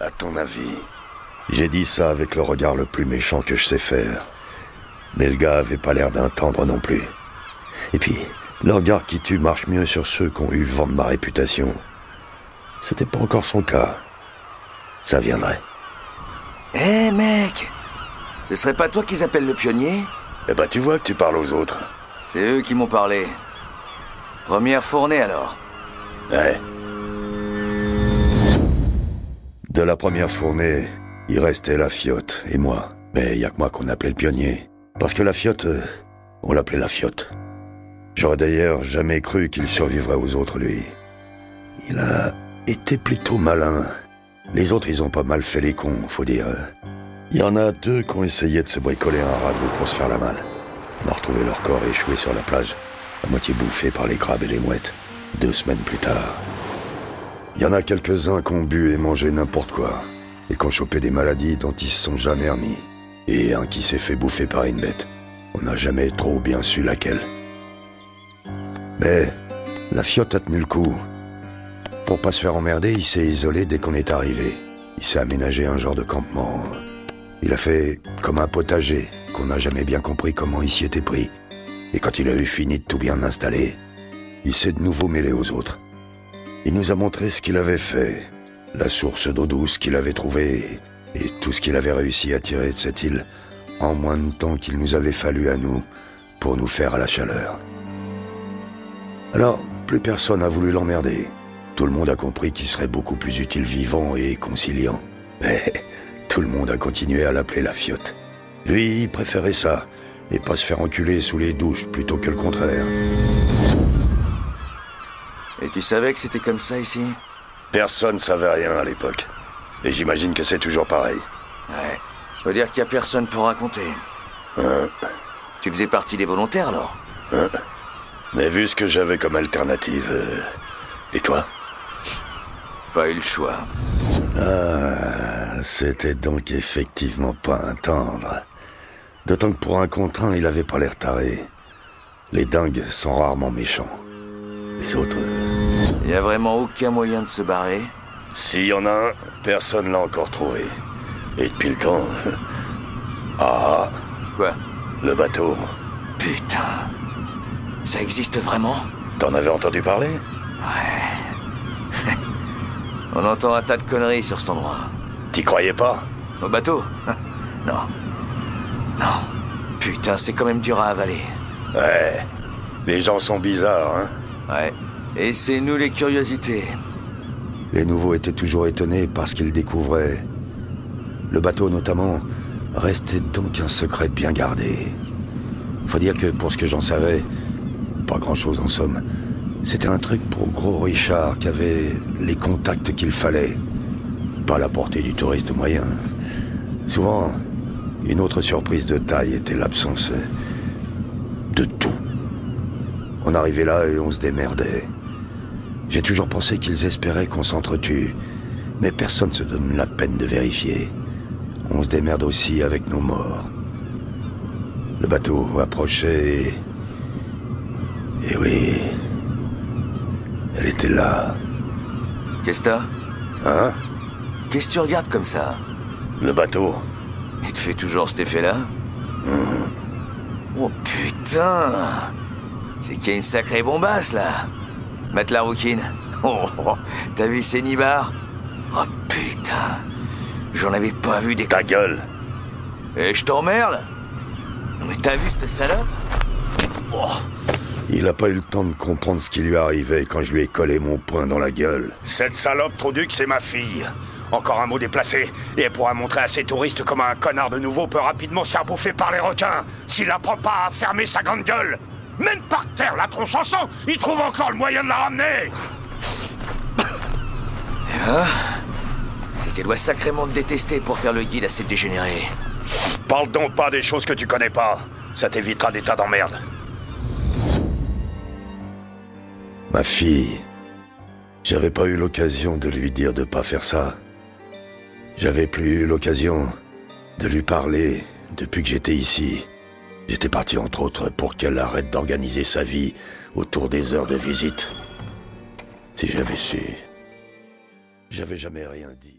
À ton avis? J'ai dit ça avec le regard le plus méchant que je sais faire. Mais le gars avait pas l'air d'un tendre non plus. Et puis, le regard qui tue marche mieux sur ceux qui ont eu le vent de ma réputation. C'était pas encore son cas. Ça viendrait. Hé mec Ce serait pas toi qu'ils appellent le pionnier? Eh ben tu vois que tu parles aux autres. C'est eux qui m'ont parlé. Première fournée alors Ouais. De la première fournée, il restait la fiotte et moi. Mais y a que moi qu'on appelait le pionnier. Parce que la fiotte, euh, on l'appelait la fiotte. J'aurais d'ailleurs jamais cru qu'il survivrait aux autres, lui. Il a été plutôt malin. Les autres, ils ont pas mal fait les cons, faut dire. Il y en a deux qui ont essayé de se bricoler un radeau pour se faire la malle. On a retrouvé leur corps échoué sur la plage, à moitié bouffé par les crabes et les mouettes, deux semaines plus tard. Il y en a quelques-uns qui ont bu et mangé n'importe quoi, et qui ont chopé des maladies dont ils se sont jamais remis. Et un qui s'est fait bouffer par une bête. On n'a jamais trop bien su laquelle. Mais la fiotte a tenu le coup. Pour pas se faire emmerder, il s'est isolé dès qu'on est arrivé. Il s'est aménagé un genre de campement. Il a fait comme un potager, qu'on n'a jamais bien compris comment il s'y était pris. Et quand il a eu fini de tout bien installer, il s'est de nouveau mêlé aux autres. Il nous a montré ce qu'il avait fait, la source d'eau douce qu'il avait trouvée et tout ce qu'il avait réussi à tirer de cette île en moins de temps qu'il nous avait fallu à nous pour nous faire à la chaleur. Alors, plus personne n'a voulu l'emmerder. Tout le monde a compris qu'il serait beaucoup plus utile vivant et conciliant. Mais tout le monde a continué à l'appeler la fiotte. Lui, il préférait ça, et pas se faire enculer sous les douches plutôt que le contraire. Et tu savais que c'était comme ça ici? Personne savait rien à l'époque. Et j'imagine que c'est toujours pareil. Ouais. Faut dire qu'il y a personne pour raconter. Hein, Tu faisais partie des volontaires alors? Hein? Mais vu ce que j'avais comme alternative... euh, Et toi? Pas eu le choix. Ah, c'était donc effectivement pas un tendre. D'autant que pour un contre un, il avait pas l'air taré. Les dingues sont rarement méchants. Les autres... Y a vraiment aucun moyen de se barrer S'il y en a un, personne l'a encore trouvé. Et depuis le temps... Ah, Quoi? Le bateau. Putain. Ça existe vraiment? T'en avais entendu parler? On entend un tas de conneries sur cet endroit. T'y croyais pas? Au bateau? Non. Non. Putain, c'est quand même dur à avaler. Ouais. Les gens sont bizarres, hein Ouais. Et c'est nous les curiosités. Les nouveaux étaient toujours étonnés parce qu'ils découvraient. Le bateau notamment restait donc un secret bien gardé. Faut dire que pour ce que j'en savais, pas grand-chose en somme. C'était un truc pour gros Richard qui avait les contacts qu'il fallait. Pas la portée du touriste moyen. Souvent, une autre surprise de taille était l'absence de tout. On arrivait là et on se démerdait. J'ai toujours pensé qu'ils espéraient qu'on s'entretue, mais personne se donne la peine de vérifier. On se démerde aussi avec nos morts. Le bateau approchait et... Et oui... Elle était là. Qu'est-ce que t'as? Hein? Qu'est-ce que tu regardes comme ça? Le bateau. Il te fait toujours cet effet-là? Oh putain C'est qu'il y a une sacrée bombasse là. Mate la rouquine. Oh, oh, t'as vu ces nibards Oh putain. J'en avais pas vu des... Ta gueule. Et je t'emmerde. Non mais t'as vu cette salope? Il a pas eu le temps de comprendre ce qui lui arrivait quand je lui ai collé mon poing dans la gueule. Cette salope Trouduc, c'est ma fille. Encore un mot déplacé, et elle pourra montrer à ces touristes comment un connard de nouveau peut rapidement se faire bouffer par les requins s'il n'apprend pas à fermer sa grande gueule. Même par terre, la tronche en sang, il trouve encore le moyen de la ramener. C'était doit sacrément te détester pour faire le guide à ces dégénérés. Parle donc pas des choses que tu connais pas. Ça t'évitera des tas d'emmerdes. Ma fille. J'avais pas eu l'occasion de lui dire de pas faire ça. J'avais plus eu l'occasion de lui parler depuis que j'étais ici. J'étais parti entre autres pour qu'elle arrête d'organiser sa vie autour des heures de visite. Si j'avais su, j'avais jamais rien dit.